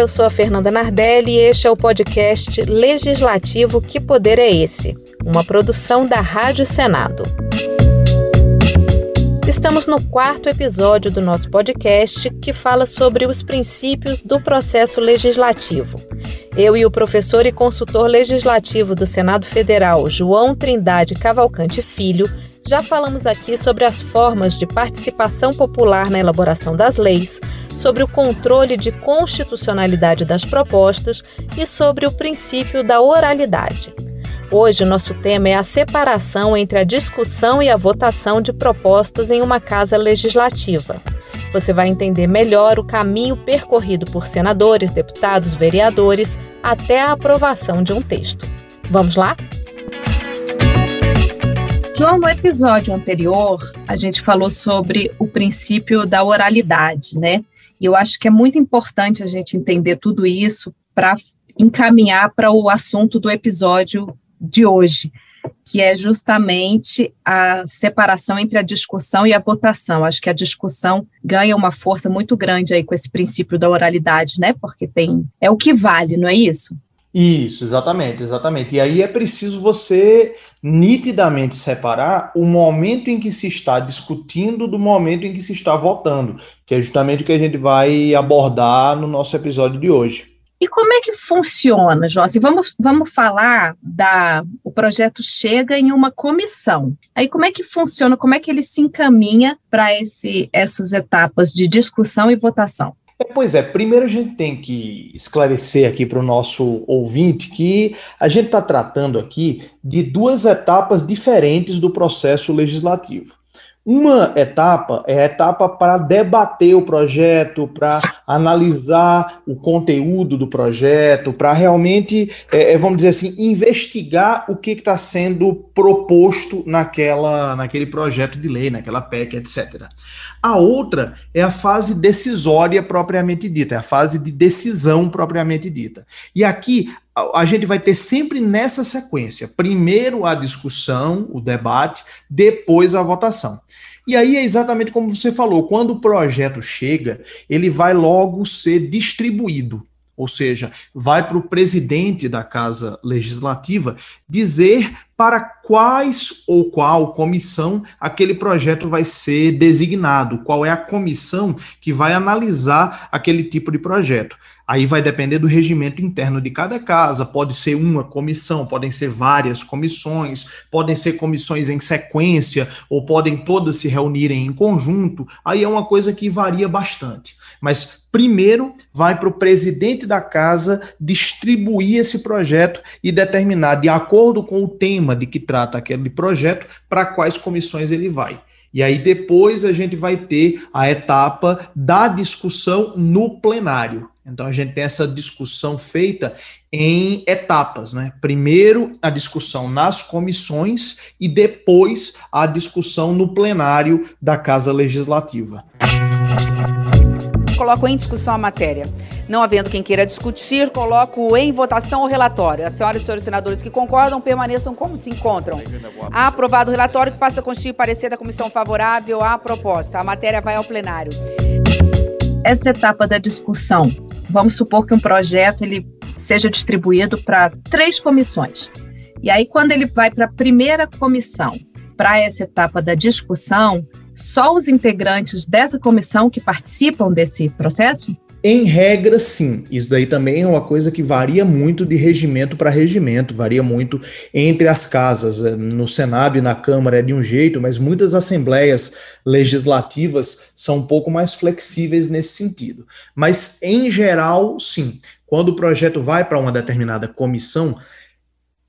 eu sou a Fernanda Nardelli e este é o podcast Legislativo Que Poder é Esse? Uma produção da Rádio Senado. Estamos no quarto episódio do nosso podcast que fala sobre os princípios do processo legislativo. Eu e o professor e consultor legislativo do Senado Federal, João Trindade Cavalcante Filho, já falamos aqui sobre as formas de participação popular na elaboração das leis, sobre o controle de constitucionalidade das propostas e sobre o princípio da oralidade. Hoje, nosso tema é a separação entre a discussão e a votação de propostas em uma casa legislativa. Você vai entender melhor o caminho percorrido por senadores, deputados, vereadores até a aprovação de um texto. Vamos lá? João, no episódio anterior, a gente falou sobre o princípio da oralidade, né? E eu acho que é muito importante a gente entender tudo isso para encaminhar para o assunto do episódio de hoje, que é justamente a separação entre a discussão e a votação. Acho que a discussão ganha uma força muito grande aí com esse princípio da oralidade, né? Porque tem é o que vale, não é isso? Isso, exatamente, exatamente. E aí é preciso você nitidamente separar o momento em que se está discutindo do momento em que se está votando, que é justamente o que a gente vai abordar no nosso episódio de hoje. E como é que funciona, Josi? Vamos, vamos falar da. O projeto chega em uma comissão. Aí, como é que funciona? Como é que ele se encaminha para essas etapas de discussão e votação? É, pois é, primeiro a gente tem que esclarecer aqui para o nosso ouvinte que a gente está tratando aqui de duas etapas diferentes do processo legislativo. Uma etapa é a etapa para debater o projeto, para analisar o conteúdo do projeto, para realmente, é, é, vamos dizer assim, investigar o que está sendo proposto naquela, naquele projeto de lei, naquela PEC, etc. A outra é a fase decisória propriamente dita, é a fase de decisão propriamente dita. E aqui a gente vai ter sempre nessa sequência: primeiro a discussão, o debate, depois a votação. E aí é exatamente como você falou: quando o projeto chega, ele vai logo ser distribuído. Ou seja, vai para o presidente da Casa Legislativa dizer para quais ou qual comissão aquele projeto vai ser designado, qual é a comissão que vai analisar aquele tipo de projeto. Aí vai depender do regimento interno de cada casa, pode ser uma comissão, podem ser várias comissões, podem ser comissões em sequência, ou podem todas se reunirem em conjunto. Aí é uma coisa que varia bastante. Mas primeiro vai para o presidente da casa distribuir esse projeto e determinar, de acordo com o tema de que trata aquele projeto, para quais comissões ele vai. E aí depois a gente vai ter a etapa da discussão no plenário. Então a gente tem essa discussão feita em etapas, né? Primeiro a discussão nas comissões e depois a discussão no plenário da Casa Legislativa. Coloco em discussão a matéria. Não havendo quem queira discutir, coloco em votação o relatório. As senhoras e senhores senadores que concordam permaneçam como se encontram. Aprovado o relatório que passa a constituir parecer da comissão favorável à proposta. A matéria vai ao plenário. Essa etapa da discussão Vamos supor que um projeto ele seja distribuído para três comissões. E aí, quando ele vai para a primeira comissão, para essa etapa da discussão, só os integrantes dessa comissão que participam desse processo? Em regra, sim. Isso daí também é uma coisa que varia muito de regimento para regimento, varia muito entre as casas. No Senado e na Câmara é de um jeito, mas muitas assembleias legislativas são um pouco mais flexíveis nesse sentido. Mas, em geral, sim. Quando o projeto vai para uma determinada comissão,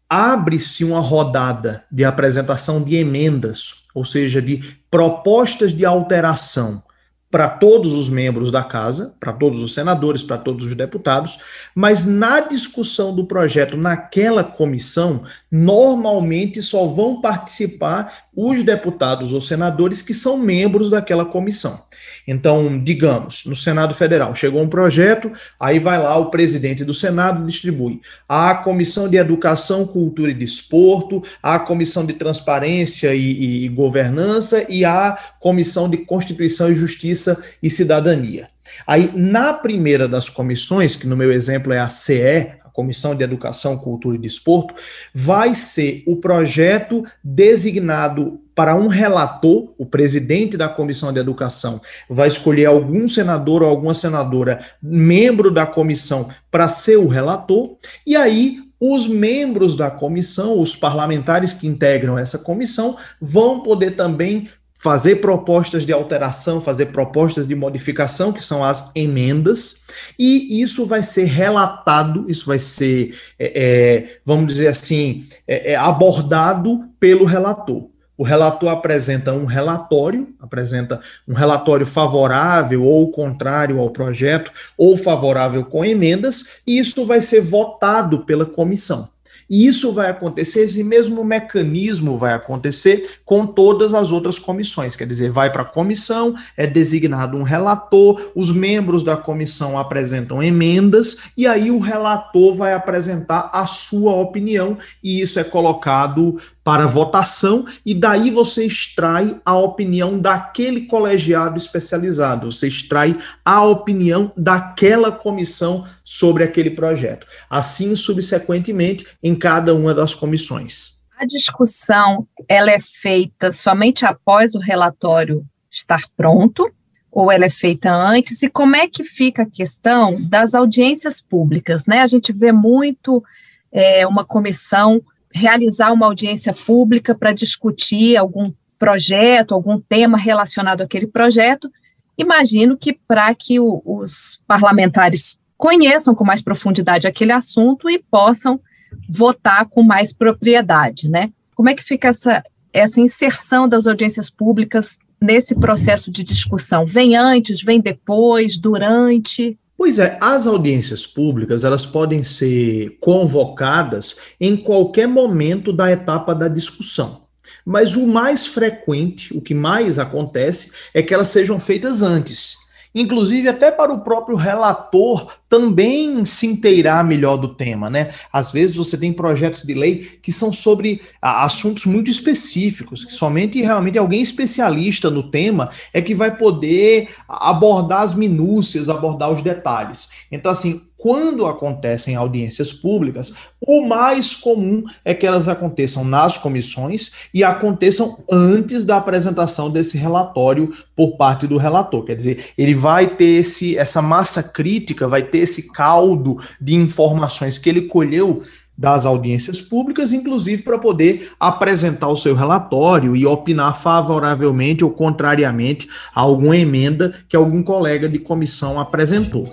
abre-se uma rodada de apresentação de emendas, ou seja, de propostas de alteração para todos os membros da casa, para todos os senadores, para todos os deputados, mas na discussão do projeto naquela comissão, normalmente só vão participar os deputados ou senadores que são membros daquela comissão. Então, digamos, no Senado Federal, chegou um projeto, aí vai lá o presidente do Senado distribui a Comissão de Educação, Cultura e Desporto, a Comissão de Transparência e, e Governança e a Comissão de Constituição e Justiça e Cidadania. Aí, na primeira das comissões, que no meu exemplo é a CE, Comissão de Educação, Cultura e Desporto, vai ser o projeto designado para um relator, o presidente da Comissão de Educação vai escolher algum senador ou alguma senadora, membro da comissão, para ser o relator, e aí os membros da comissão, os parlamentares que integram essa comissão, vão poder também fazer propostas de alteração, fazer propostas de modificação, que são as emendas, e isso vai ser relatado, isso vai ser, é, é, vamos dizer assim, é, é abordado pelo relator. O relator apresenta um relatório, apresenta um relatório favorável ou contrário ao projeto, ou favorável com emendas, e isso vai ser votado pela comissão. E isso vai acontecer, esse mesmo mecanismo vai acontecer com todas as outras comissões. Quer dizer, vai para a comissão, é designado um relator, os membros da comissão apresentam emendas, e aí o relator vai apresentar a sua opinião, e isso é colocado para votação e daí você extrai a opinião daquele colegiado especializado, você extrai a opinião daquela comissão sobre aquele projeto. Assim, subsequentemente, em cada uma das comissões. A discussão ela é feita somente após o relatório estar pronto ou ela é feita antes? E como é que fica a questão das audiências públicas? Né? A gente vê muito é, uma comissão realizar uma audiência pública para discutir algum projeto, algum tema relacionado àquele projeto. Imagino que para que o, os parlamentares conheçam com mais profundidade aquele assunto e possam votar com mais propriedade, né? Como é que fica essa, essa inserção das audiências públicas nesse processo de discussão? Vem antes, vem depois, durante? Pois é, as audiências públicas elas podem ser convocadas em qualquer momento da etapa da discussão. Mas o mais frequente, o que mais acontece, é que elas sejam feitas antes inclusive até para o próprio relator também se inteirar melhor do tema, né? Às vezes você tem projetos de lei que são sobre assuntos muito específicos, que somente realmente alguém especialista no tema é que vai poder abordar as minúcias, abordar os detalhes. Então, assim, quando acontecem audiências públicas, o mais comum é que elas aconteçam nas comissões e aconteçam antes da apresentação desse relatório por parte do relator. Quer dizer, ele vai ter esse, essa massa crítica, vai ter esse caldo de informações que ele colheu das audiências públicas, inclusive para poder apresentar o seu relatório e opinar favoravelmente ou contrariamente a alguma emenda que algum colega de comissão apresentou.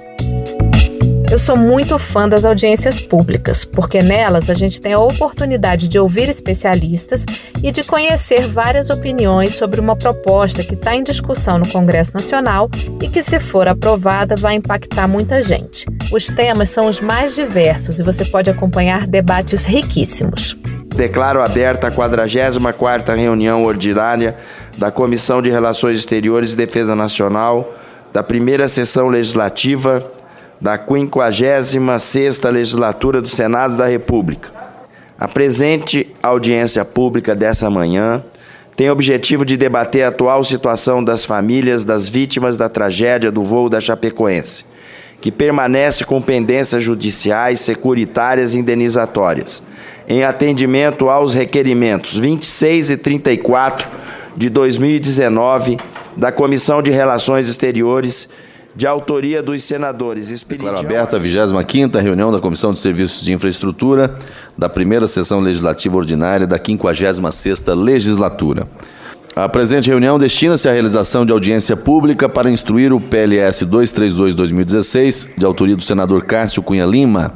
Eu sou muito fã das audiências públicas, porque nelas a gente tem a oportunidade de ouvir especialistas e de conhecer várias opiniões sobre uma proposta que está em discussão no Congresso Nacional e que, se for aprovada, vai impactar muita gente. Os temas são os mais diversos e você pode acompanhar debates riquíssimos. Declaro aberta a 44ª reunião ordinária da Comissão de Relações Exteriores e Defesa Nacional da primeira sessão legislativa da 56ª Legislatura do Senado da República. A presente audiência pública dessa manhã tem o objetivo de debater a atual situação das famílias das vítimas da tragédia do voo da Chapecoense, que permanece com pendências judiciais, securitárias e indenizatórias, em atendimento aos requerimentos 26 e 34 de 2019 da Comissão de Relações Exteriores de autoria dos senadores. Espiridião... Declaro aberta a 25ª reunião da Comissão de Serviços de Infraestrutura da primeira sessão legislativa ordinária da 56ª legislatura. A presente reunião destina-se à realização de audiência pública para instruir o PLS 232-2016, de autoria do senador Cássio Cunha Lima,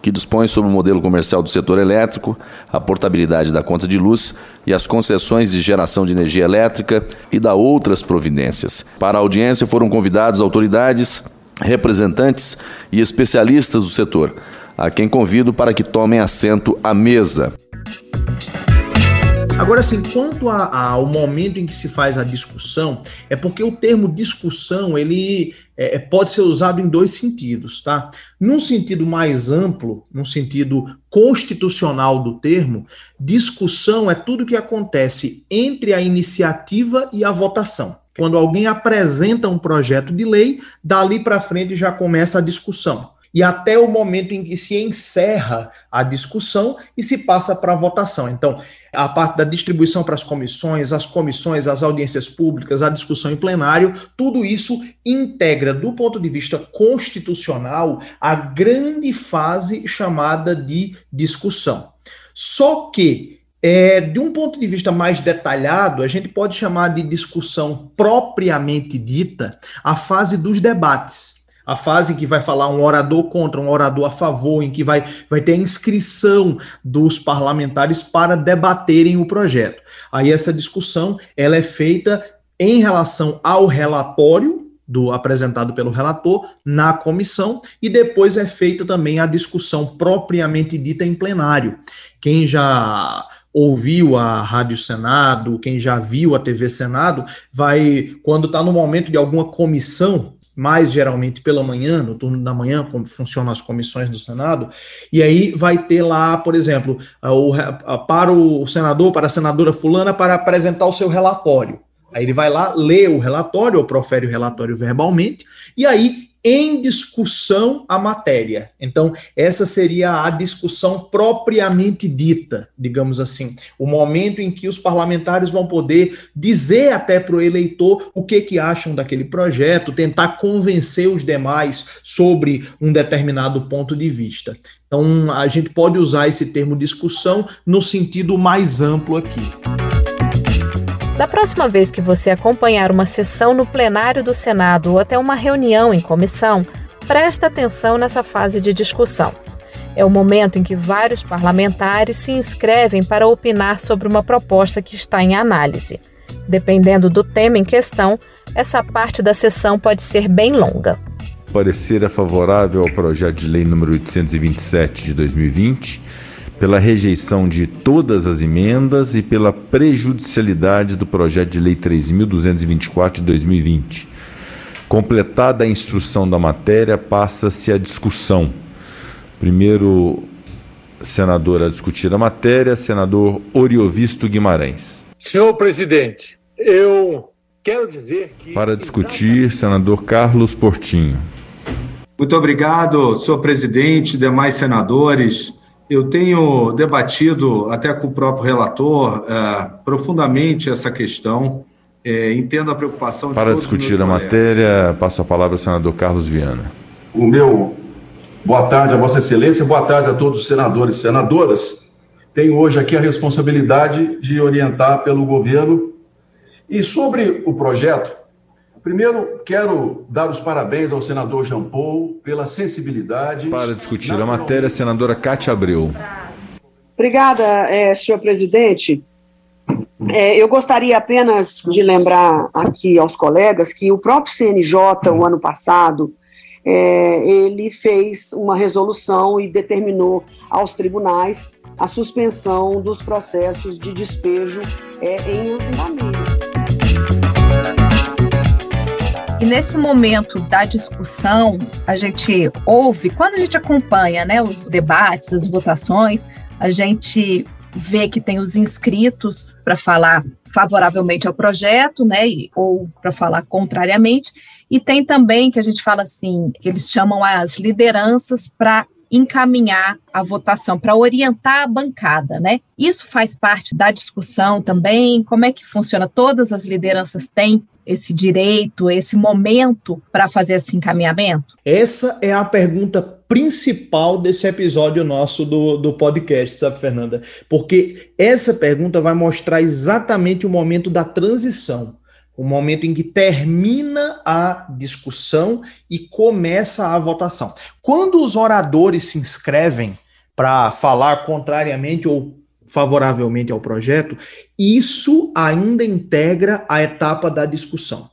que dispõe sobre o modelo comercial do setor elétrico, a portabilidade da conta de luz e as concessões de geração de energia elétrica e da outras providências. Para a audiência foram convidados autoridades, representantes e especialistas do setor, a quem convido para que tomem assento à mesa. Agora, assim, quanto ao momento em que se faz a discussão, é porque o termo discussão ele é, é, pode ser usado em dois sentidos, tá? Num sentido mais amplo, num sentido constitucional do termo, discussão é tudo que acontece entre a iniciativa e a votação. Quando alguém apresenta um projeto de lei, dali para frente já começa a discussão e até o momento em que se encerra a discussão e se passa para a votação. Então, a parte da distribuição para as comissões, as comissões, as audiências públicas, a discussão em plenário, tudo isso integra, do ponto de vista constitucional, a grande fase chamada de discussão. Só que é, de um ponto de vista mais detalhado, a gente pode chamar de discussão propriamente dita a fase dos debates a fase em que vai falar um orador contra, um orador a favor, em que vai, vai ter a inscrição dos parlamentares para debaterem o projeto. Aí essa discussão ela é feita em relação ao relatório do apresentado pelo relator na comissão e depois é feita também a discussão propriamente dita em plenário. Quem já ouviu a Rádio Senado, quem já viu a TV Senado, vai quando está no momento de alguma comissão mais geralmente pela manhã, no turno da manhã, como funcionam as comissões do Senado, e aí vai ter lá, por exemplo, para o senador, para a senadora fulana, para apresentar o seu relatório. Aí ele vai lá, lê o relatório, ou profere o relatório verbalmente, e aí em discussão a matéria. Então, essa seria a discussão propriamente dita, digamos assim, o momento em que os parlamentares vão poder dizer até para o eleitor o que, que acham daquele projeto, tentar convencer os demais sobre um determinado ponto de vista. Então, a gente pode usar esse termo discussão no sentido mais amplo aqui. Da próxima vez que você acompanhar uma sessão no plenário do Senado ou até uma reunião em comissão, presta atenção nessa fase de discussão. É o momento em que vários parlamentares se inscrevem para opinar sobre uma proposta que está em análise. Dependendo do tema em questão, essa parte da sessão pode ser bem longa. Parecer é favorável ao projeto de lei número 827 de 2020 pela rejeição de todas as emendas e pela prejudicialidade do projeto de lei 3.224 de 2020. Completada a instrução da matéria, passa-se a discussão. Primeiro senador a discutir a matéria, senador Oriovisto Guimarães. Senhor presidente, eu quero dizer que. Para discutir, senador Carlos Portinho. Muito obrigado, senhor presidente, demais senadores. Eu tenho debatido até com o próprio relator é, profundamente essa questão. É, entendo a preocupação de Para discutir a matéria, passo a palavra ao senador Carlos Viana. O meu boa tarde a Vossa Excelência, boa tarde a todos os senadores e senadoras. Tenho hoje aqui a responsabilidade de orientar pelo governo. E sobre o projeto, Primeiro, quero dar os parabéns ao senador Jean Paul pela sensibilidade. Para discutir a matéria, senadora Cátia Abreu. Obrigada, é, senhor presidente. É, eu gostaria apenas de lembrar aqui aos colegas que o próprio CNJ, o ano passado, é, ele fez uma resolução e determinou aos tribunais a suspensão dos processos de despejo é, em andamento. E nesse momento da discussão, a gente ouve, quando a gente acompanha né, os debates, as votações, a gente vê que tem os inscritos para falar favoravelmente ao projeto, né, ou para falar contrariamente, e tem também que a gente fala assim, que eles chamam as lideranças para encaminhar a votação, para orientar a bancada, né? Isso faz parte da discussão também. Como é que funciona? Todas as lideranças têm esse direito, esse momento para fazer esse encaminhamento? Essa é a pergunta principal desse episódio nosso do, do podcast, sabe, Fernanda? Porque essa pergunta vai mostrar exatamente o momento da transição. O momento em que termina a discussão e começa a votação. Quando os oradores se inscrevem para falar contrariamente ou favoravelmente ao projeto, isso ainda integra a etapa da discussão.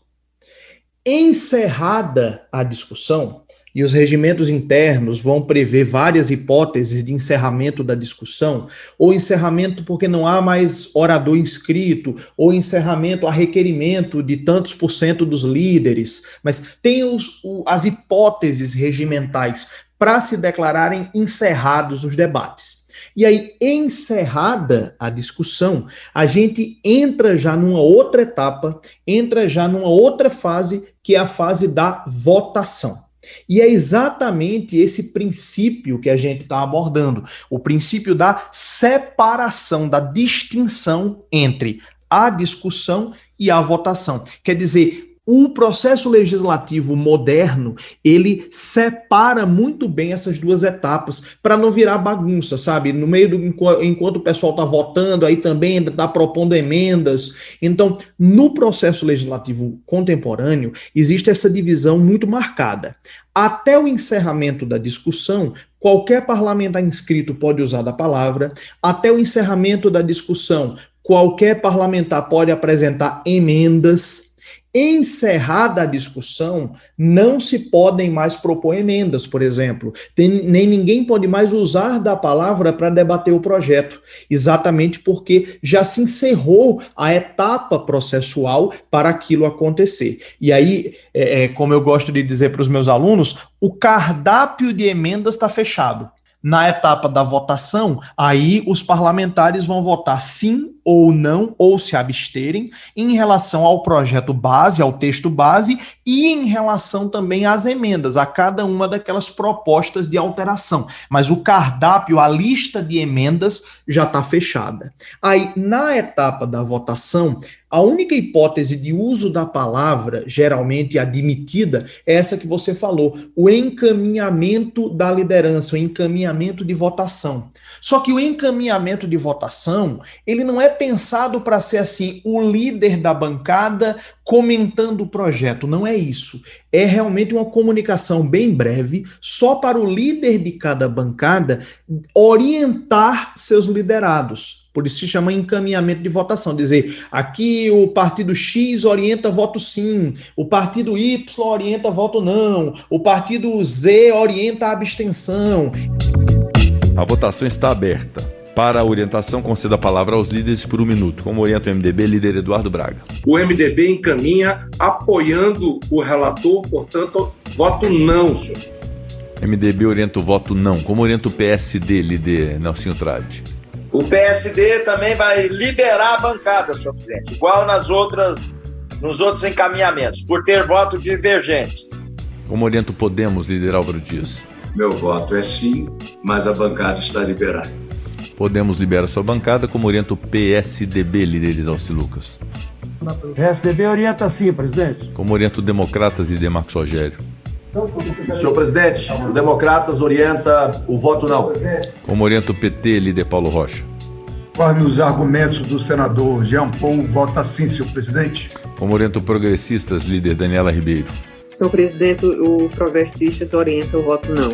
Encerrada a discussão, e os regimentos internos vão prever várias hipóteses de encerramento da discussão, ou encerramento porque não há mais orador inscrito, ou encerramento a requerimento de tantos por cento dos líderes, mas tem os, as hipóteses regimentais para se declararem encerrados os debates. E aí, encerrada a discussão, a gente entra já numa outra etapa, entra já numa outra fase, que é a fase da votação. E é exatamente esse princípio que a gente está abordando, o princípio da separação, da distinção entre a discussão e a votação. Quer dizer, o processo legislativo moderno, ele separa muito bem essas duas etapas para não virar bagunça, sabe? No meio do enquanto o pessoal está votando, aí também está propondo emendas. Então, no processo legislativo contemporâneo, existe essa divisão muito marcada. Até o encerramento da discussão, qualquer parlamentar inscrito pode usar da palavra. Até o encerramento da discussão, qualquer parlamentar pode apresentar emendas encerrada a discussão, não se podem mais propor emendas, por exemplo. Tem, nem ninguém pode mais usar da palavra para debater o projeto, exatamente porque já se encerrou a etapa processual para aquilo acontecer. E aí, é, é como eu gosto de dizer para os meus alunos, o cardápio de emendas está fechado. Na etapa da votação, aí os parlamentares vão votar sim ou não, ou se absterem, em relação ao projeto base, ao texto base, e em relação também às emendas, a cada uma daquelas propostas de alteração. Mas o cardápio, a lista de emendas já está fechada. Aí, na etapa da votação, a única hipótese de uso da palavra, geralmente admitida, é essa que você falou, o encaminhamento da liderança, o encaminhamento de votação. Só que o encaminhamento de votação, ele não é pensado para ser assim, o líder da bancada comentando o projeto. Não é isso. É realmente uma comunicação bem breve, só para o líder de cada bancada orientar seus liderados. Por isso se chama encaminhamento de votação. Dizer, aqui o partido X orienta voto sim, o partido Y orienta voto não, o partido Z orienta a abstenção. A votação está aberta. Para a orientação, conceda a palavra aos líderes por um minuto. Como orienta o MDB, líder Eduardo Braga. O MDB encaminha apoiando o relator, portanto, voto não, senhor. MDB orienta o voto não. Como orienta o PSD, líder Nelson Trade? O PSD também vai liberar a bancada, senhor presidente, igual nas outras, nos outros encaminhamentos, por ter votos divergentes. Como orienta o Podemos, líder Álvaro Dias? Meu voto é sim, mas a bancada está liberada. Podemos liberar sua bancada, como orienta o PSDB, líder Isalci Lucas. PSDB orienta sim, presidente. Como orienta o Democratas e Demarcos Rogério. Senhor presidente, o Democratas orienta o voto não. Como orienta o PT, líder Paulo Rocha. Conforme os argumentos do senador Jean Paul, vota sim, senhor presidente. Como orienta o Progressistas, líder Daniela Ribeiro. Senhor presidente, o Progressistas orienta o voto não.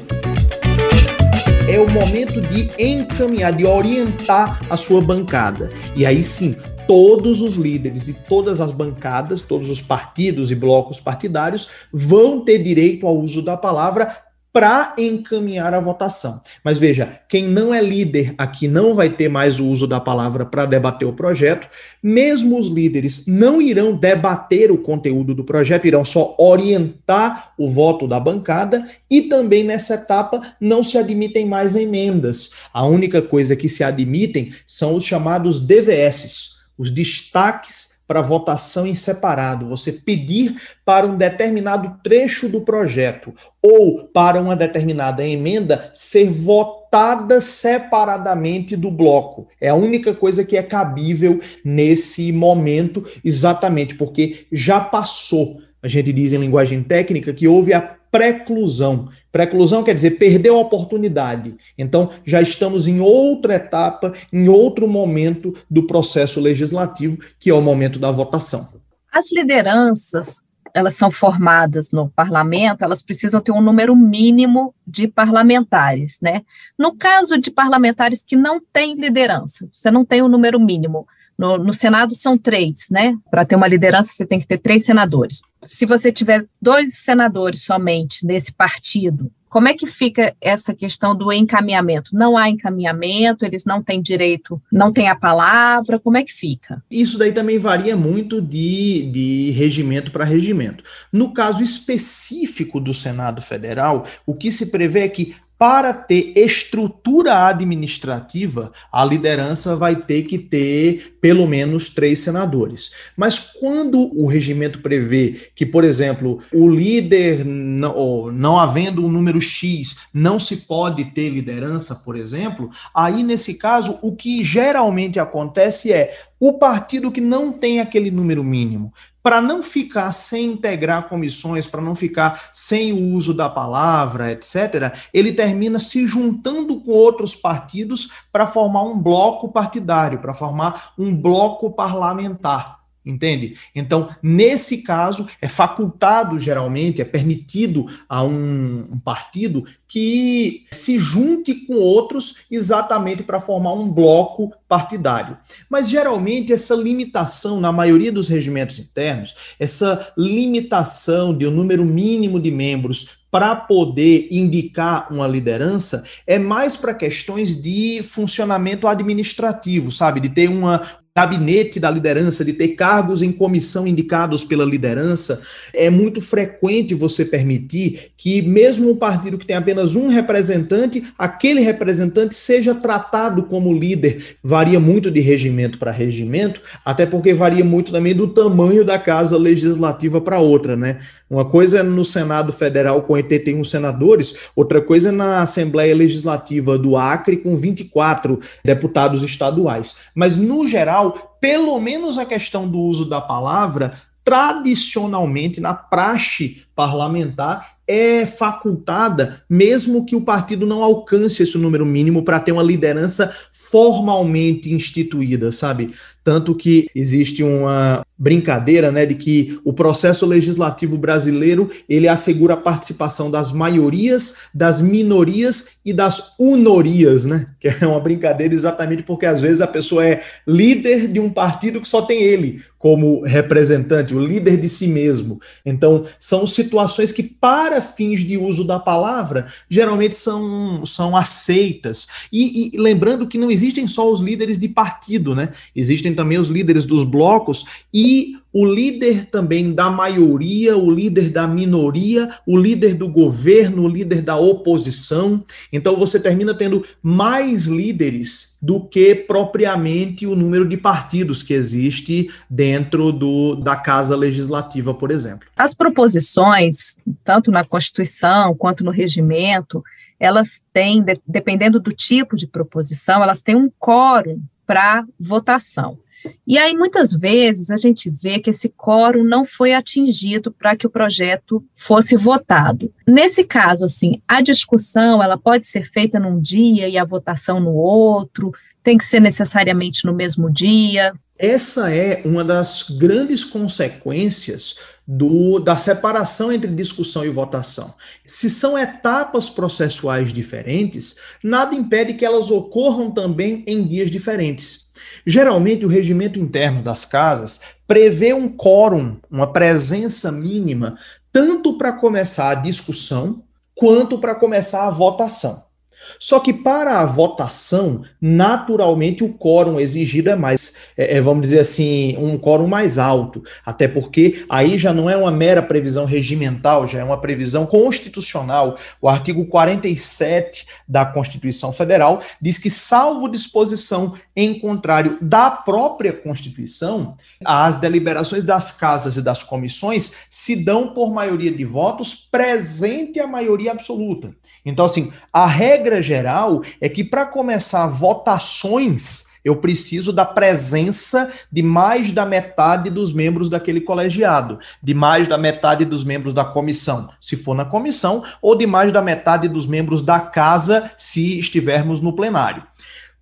É o momento de encaminhar, de orientar a sua bancada. E aí sim, todos os líderes de todas as bancadas, todos os partidos e blocos partidários vão ter direito ao uso da palavra para encaminhar a votação. Mas veja, quem não é líder aqui não vai ter mais o uso da palavra para debater o projeto. Mesmo os líderes não irão debater o conteúdo do projeto, irão só orientar o voto da bancada e também nessa etapa não se admitem mais emendas. A única coisa que se admitem são os chamados DVS, os destaques para votação em separado, você pedir para um determinado trecho do projeto ou para uma determinada emenda ser votada separadamente do bloco. É a única coisa que é cabível nesse momento, exatamente porque já passou. A gente diz em linguagem técnica que houve a preclusão. Preclusão quer dizer perdeu a oportunidade. Então, já estamos em outra etapa, em outro momento do processo legislativo, que é o momento da votação. As lideranças, elas são formadas no parlamento, elas precisam ter um número mínimo de parlamentares, né? No caso de parlamentares que não têm liderança, você não tem um número mínimo, No, no Senado são três, né? Para ter uma liderança, você tem que ter três senadores. Se você tiver dois senadores somente nesse partido, como é que fica essa questão do encaminhamento? Não há encaminhamento, eles não têm direito, não têm a palavra, como é que fica? Isso daí também varia muito de, de regimento para regimento. No caso específico do Senado Federal, o que se prevê é que para ter estrutura administrativa, a liderança vai ter que ter pelo menos três senadores. Mas quando o regimento prevê que, por exemplo, o líder, não, não havendo um número X, não se pode ter liderança, por exemplo, aí nesse caso, o que geralmente acontece é o partido que não tem aquele número mínimo, para não ficar sem integrar comissões, para não ficar sem o uso da palavra, etc., ele termina se juntando com outros partidos para formar um bloco partidário, para formar um bloco parlamentar. Entende? Então, nesse caso, é facultado geralmente, é permitido a um, um partido que se junte com outros exatamente para formar um bloco partidário. Mas geralmente essa limitação, na maioria dos regimentos internos, essa limitação de um número mínimo de membros para poder indicar uma liderança é mais para questões de funcionamento administrativo, sabe? De ter uma, gabinete da liderança, de ter cargos em comissão indicados pela liderança, é muito frequente você permitir que, mesmo um partido que tem apenas um representante, aquele representante seja tratado como líder. Varia muito de regimento para regimento, até porque varia muito também do tamanho da casa legislativa para outra, né? Uma coisa é no Senado Federal com 81 senadores, outra coisa é na Assembleia Legislativa do Acre com 24 deputados estaduais. Mas, no geral, pelo menos a questão do uso da palavra, tradicionalmente, na praxe parlamentar, é facultada, mesmo que o partido não alcance esse número mínimo para ter uma liderança formalmente instituída, sabe? Tanto que existe uma brincadeira, né, de que o processo legislativo brasileiro, ele assegura a participação das maiorias, das minorias e das unorias, né? Que é uma brincadeira exatamente porque às vezes a pessoa é líder de um partido que só tem ele como representante, o líder de si mesmo. Então, são situações que para fins de uso da palavra, geralmente são, são aceitas. E, e, lembrando que não existem só os líderes de partido, né? Existem também os líderes dos blocos e o líder também da maioria, o líder da minoria, o líder do governo, o líder da oposição. Então você termina tendo mais líderes do que propriamente o número de partidos que existe dentro do, da Casa Legislativa, por exemplo. As proposições, tanto na Constituição quanto no regimento, elas têm, dependendo do tipo de proposição, elas têm um quórum para votação. E aí, muitas vezes, a gente vê que esse quórum não foi atingido para que o projeto fosse votado. Nesse caso, assim, a discussão ela pode ser feita num dia e a votação no outro, tem que ser necessariamente no mesmo dia. Essa é uma das grandes consequências do, da separação entre discussão e votação. Se são etapas processuais diferentes, nada impede que elas ocorram também em dias diferentes. Geralmente, o regimento interno das casas prevê um quórum, uma presença mínima, tanto para começar a discussão quanto para começar a votação. Só que para a votação, naturalmente o quórum exigido é mais, é, é, vamos dizer assim, um quórum mais alto, até porque aí já não é uma mera previsão regimental, já é uma previsão constitucional. O artigo 47 da Constituição Federal diz que, salvo disposição em contrário da própria Constituição, as deliberações das casas e das comissões se dão por maioria de votos presente a maioria absoluta. Então, assim, a regra geral é que para começar votações, eu preciso da presença de mais da metade dos membros daquele colegiado, de mais da metade dos membros da comissão, se for na comissão, ou de mais da metade dos membros da casa, se estivermos no plenário.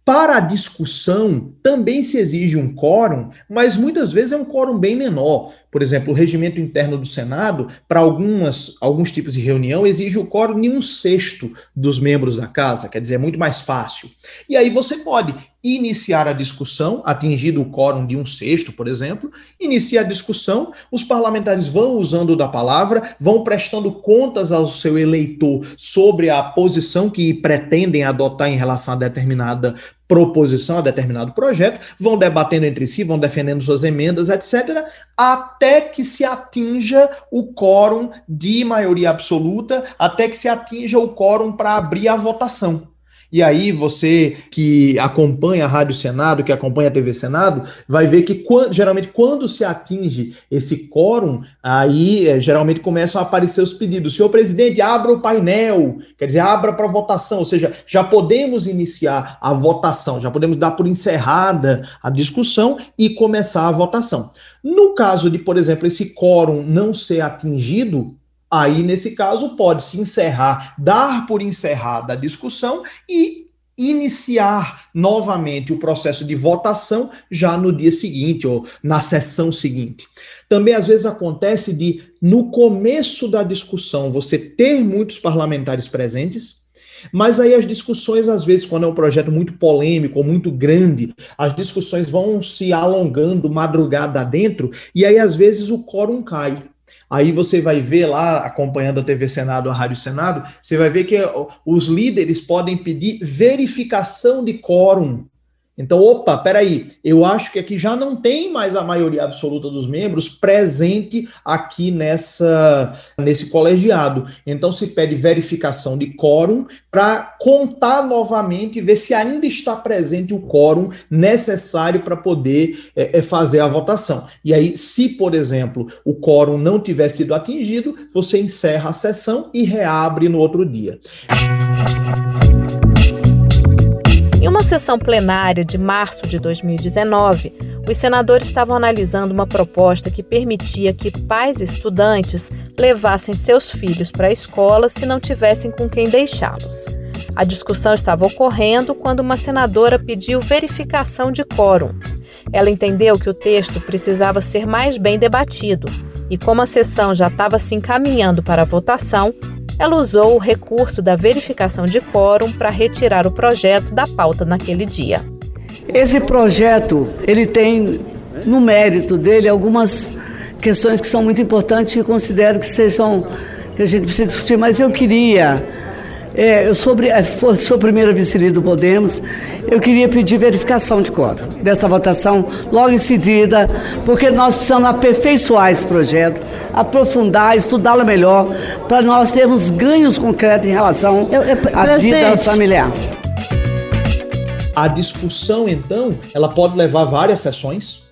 Para a discussão, também se exige um quórum, mas muitas vezes é um quórum bem menor. Por exemplo, o regimento interno do Senado, para algumas, alguns tipos de reunião, exige o quórum de um sexto dos membros da casa, quer dizer, é muito mais fácil. E aí você pode iniciar a discussão, atingido o quórum de um sexto, por exemplo, inicia a discussão, os parlamentares vão usando da palavra, vão prestando contas ao seu eleitor sobre a posição que pretendem adotar em relação a determinada proposição, a determinado projeto, vão debatendo entre si, vão defendendo suas emendas, etc., até que se atinja o quórum de maioria absoluta, até que se atinja o quórum para abrir a votação. E aí você que acompanha a Rádio Senado, que acompanha a TV Senado, vai ver que geralmente quando se atinge esse quórum, aí é, geralmente começam a aparecer os pedidos. Senhor presidente, abra o painel, quer dizer, abra para votação, ou seja, já podemos iniciar a votação, já podemos dar por encerrada a discussão e começar a votação. No caso de, por exemplo, esse quórum não ser atingido, Aí, nesse caso, pode-se encerrar, dar por encerrada a discussão e iniciar novamente o processo de votação já no dia seguinte ou na sessão seguinte. Também às vezes acontece de no começo da discussão você ter muitos parlamentares presentes, mas aí as discussões às vezes quando é um projeto muito polêmico muito grande, as discussões vão se alongando madrugada dentro e aí às vezes o quórum cai. Aí você vai ver lá, acompanhando a TV Senado, a Rádio Senado, você vai ver que os líderes podem pedir verificação de quórum então, opa, peraí, eu acho que aqui já não tem mais a maioria absoluta dos membros presente aqui nessa nesse colegiado. Então, se pede verificação de quórum para contar novamente, ver se ainda está presente o quórum necessário para poder é, fazer a votação. E aí, se, por exemplo, o quórum não tiver sido atingido, você encerra a sessão e reabre no outro dia. Em uma sessão plenária de março de 2019, os senadores estavam analisando uma proposta que permitia que pais estudantes levassem seus filhos para a escola se não tivessem com quem deixá-los. A discussão estava ocorrendo quando uma senadora pediu verificação de quórum. Ela entendeu que o texto precisava ser mais bem debatido e, como a sessão já estava se encaminhando para a votação, ela usou o recurso da verificação de quórum para retirar o projeto da pauta naquele dia. Esse projeto, ele tem no mérito dele algumas questões que são muito importantes e considero que sejam que a gente precisa discutir, mas eu queria é, eu sou, sou primeira vice-líder do Podemos, eu queria pedir verificação de coro dessa votação logo em seguida, porque nós precisamos aperfeiçoar esse projeto, aprofundar, estudá-lo melhor, para nós termos ganhos concretos em relação eu, eu, à vida familiar. A discussão, então, ela pode levar várias sessões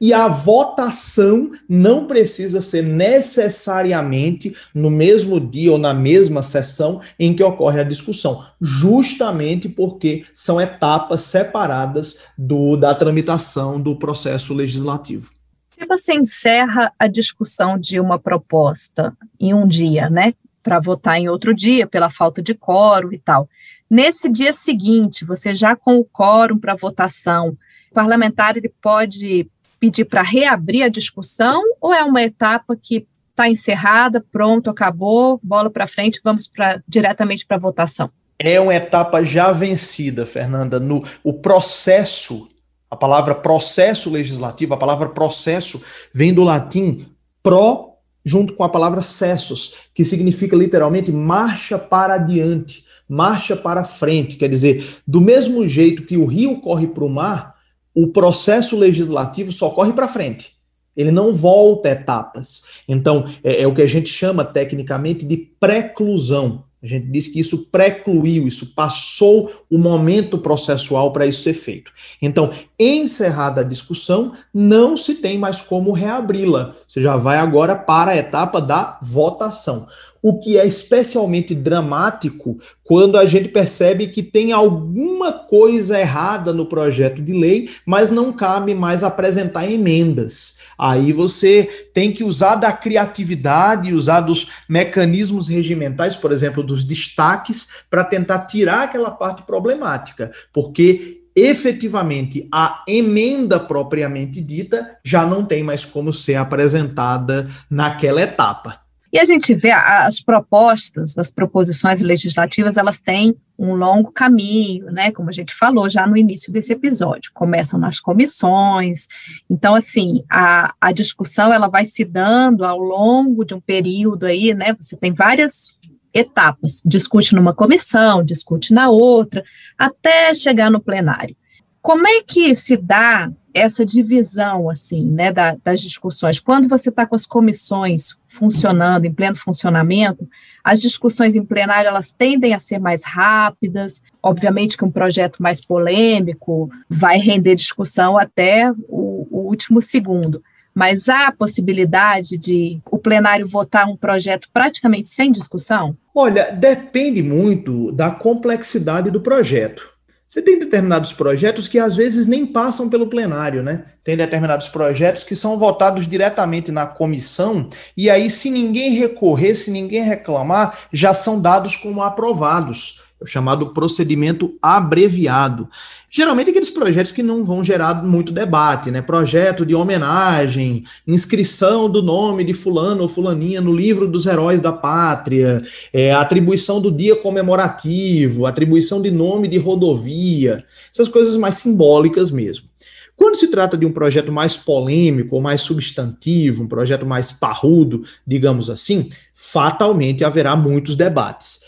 e a votação não precisa ser necessariamente no mesmo dia ou na mesma sessão em que ocorre a discussão, justamente porque são etapas separadas do, da tramitação do processo legislativo. Se você encerra a discussão de uma proposta em um dia, né, para votar em outro dia pela falta de quórum e tal, nesse dia seguinte, você já com o quórum para votação, o parlamentar ele pode pedir para reabrir a discussão ou é uma etapa que está encerrada, pronto, acabou, bola para frente, vamos pra, diretamente para a votação? É uma etapa já vencida, Fernanda. No, o processo, a palavra processo legislativo, a palavra processo vem do latim pro, junto com a palavra cessos, que significa literalmente marcha para adiante, marcha para frente. Quer dizer, do mesmo jeito que o rio corre para o mar, o processo legislativo só corre para frente. Ele não volta etapas. Então, é, é, o que a gente chama tecnicamente de preclusão. A gente diz que isso precluiu, isso passou o momento processual para isso ser feito. Então, encerrada a discussão, não se tem mais como reabri-la. Você já vai agora para a etapa da votação o que é especialmente dramático quando a gente percebe que tem alguma coisa errada no projeto de lei, mas não cabe mais apresentar emendas. Aí você tem que usar da criatividade, usar dos mecanismos regimentais, por exemplo, dos destaques, para tentar tirar aquela parte problemática, porque efetivamente a emenda propriamente dita já não tem mais como ser apresentada naquela etapa. E a gente vê as propostas, as proposições legislativas, elas têm um longo caminho, né? Como a gente falou já no início desse episódio, começam nas comissões. Então, assim, a, a discussão ela vai se dando ao longo de um período aí, né? Você tem várias etapas, discute numa comissão, discute na outra, até chegar no plenário. Como é que se dá essa divisão, assim, né, da, das discussões? Quando você está com as comissões funcionando, em pleno funcionamento, as discussões em plenário, elas tendem a ser mais rápidas, obviamente que um projeto mais polêmico vai render discussão até o, o último segundo, mas há a possibilidade de o plenário votar um projeto praticamente sem discussão? Olha, depende muito da complexidade do projeto. Você tem determinados projetos que às vezes nem passam pelo plenário, né? Tem determinados projetos que são votados diretamente na comissão, e aí, se ninguém recorrer, se ninguém reclamar, já são dados como aprovados o chamado procedimento abreviado. Geralmente aqueles projetos que não vão gerar muito debate, né? Projeto de homenagem, inscrição do nome de fulano ou fulaninha no livro dos heróis da pátria, é, atribuição do dia comemorativo, atribuição de nome de rodovia, essas coisas mais simbólicas mesmo. Quando se trata de um projeto mais polêmico ou mais substantivo, um projeto mais parrudo, digamos assim, fatalmente haverá muitos debates.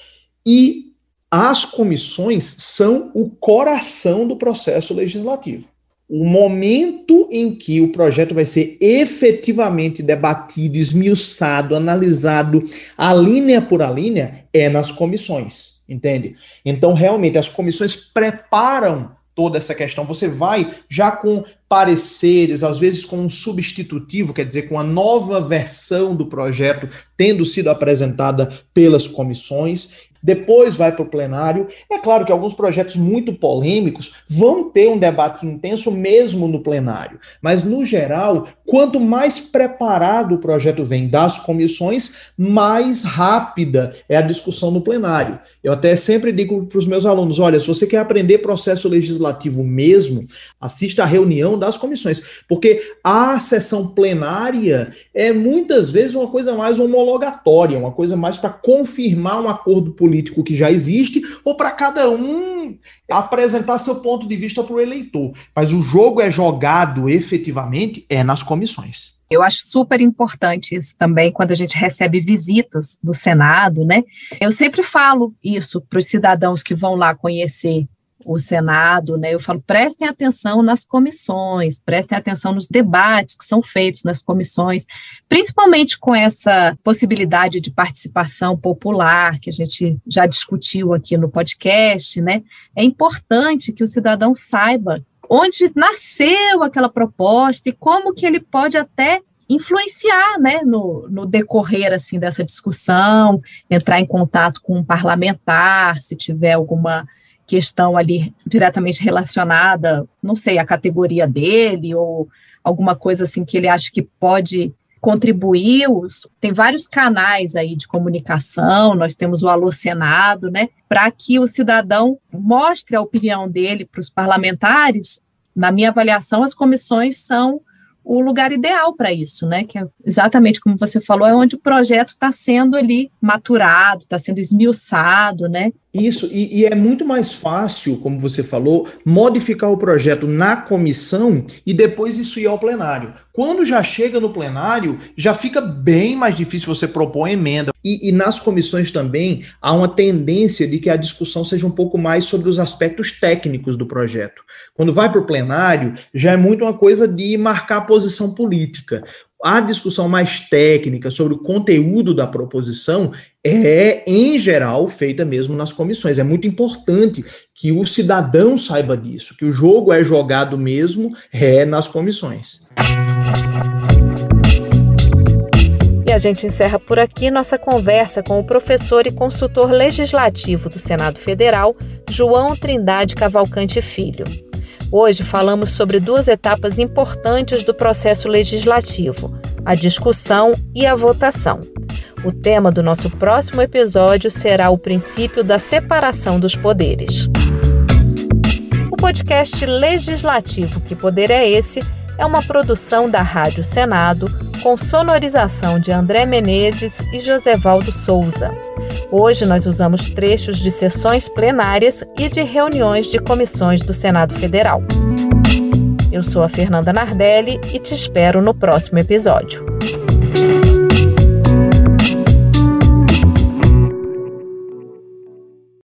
E as comissões são o coração do processo legislativo. O momento em que o projeto vai ser efetivamente debatido, esmiuçado, analisado, a linha por a linha, é nas comissões, entende? Então, realmente, as comissões preparam toda essa questão. Você vai já com pareceres, às vezes com um substitutivo, quer dizer, com a nova versão do projeto tendo sido apresentada pelas comissões, depois vai para o plenário. É claro que alguns projetos muito polêmicos vão ter um debate intenso mesmo no plenário, mas no geral, quanto mais preparado o projeto vem das comissões, mais rápida é a discussão no plenário. Eu até sempre digo para os meus alunos: olha, se você quer aprender processo legislativo mesmo, assista a reunião das comissões, porque a sessão plenária é muitas vezes uma coisa mais homologatória, uma coisa mais para confirmar um acordo político político que já existe, ou para cada um apresentar seu ponto de vista para o eleitor. Mas o jogo é jogado efetivamente é nas comissões. Eu acho super importante isso também quando a gente recebe visitas do Senado, né? Eu sempre falo isso para os cidadãos que vão lá conhecer o Senado, né? Eu falo, prestem atenção nas comissões, prestem atenção nos debates que são feitos nas comissões, principalmente com essa possibilidade de participação popular que a gente já discutiu aqui no podcast, né? É importante que o cidadão saiba onde nasceu aquela proposta e como que ele pode até influenciar né, no, no, decorrer assim dessa discussão, entrar em contato com um parlamentar, se tiver alguma questão ali diretamente relacionada, não sei, a categoria dele ou alguma coisa assim que ele acha que pode contribuir, tem vários canais aí de comunicação, nós temos o Alô Senado, né, para que o cidadão mostre a opinião dele para os parlamentares. Na minha avaliação, as comissões são o lugar ideal para isso, né? Que é exatamente como você falou, é onde o projeto está sendo ali maturado, está sendo esmiuçado, né? Isso, e, e, é muito mais fácil, como você falou, modificar o projeto na comissão e depois isso ir ao plenário. Quando já chega no plenário, já fica bem mais difícil você propor emenda. E, e nas comissões também há uma tendência de que a discussão seja um pouco mais sobre os aspectos técnicos do projeto. Quando vai para o plenário, já é muito uma coisa de marcar a posição política a discussão mais técnica sobre o conteúdo da proposição é, em geral, feita mesmo nas comissões. É muito importante que o cidadão saiba disso, que o jogo é jogado mesmo é nas comissões. E a gente encerra por aqui nossa conversa com o professor e consultor legislativo do Senado Federal, João Trindade Cavalcante Filho. Hoje falamos sobre duas etapas importantes do processo legislativo: a discussão e a votação. O tema do nosso próximo episódio será o princípio da separação dos poderes. O podcast legislativo Que Poder é Esse? É uma produção da Rádio Senado com sonorização de André Menezes e Josevaldo Souza. Hoje nós usamos trechos de sessões plenárias e de reuniões de comissões do Senado Federal. Eu sou a Fernanda Nardelli e te espero no próximo episódio.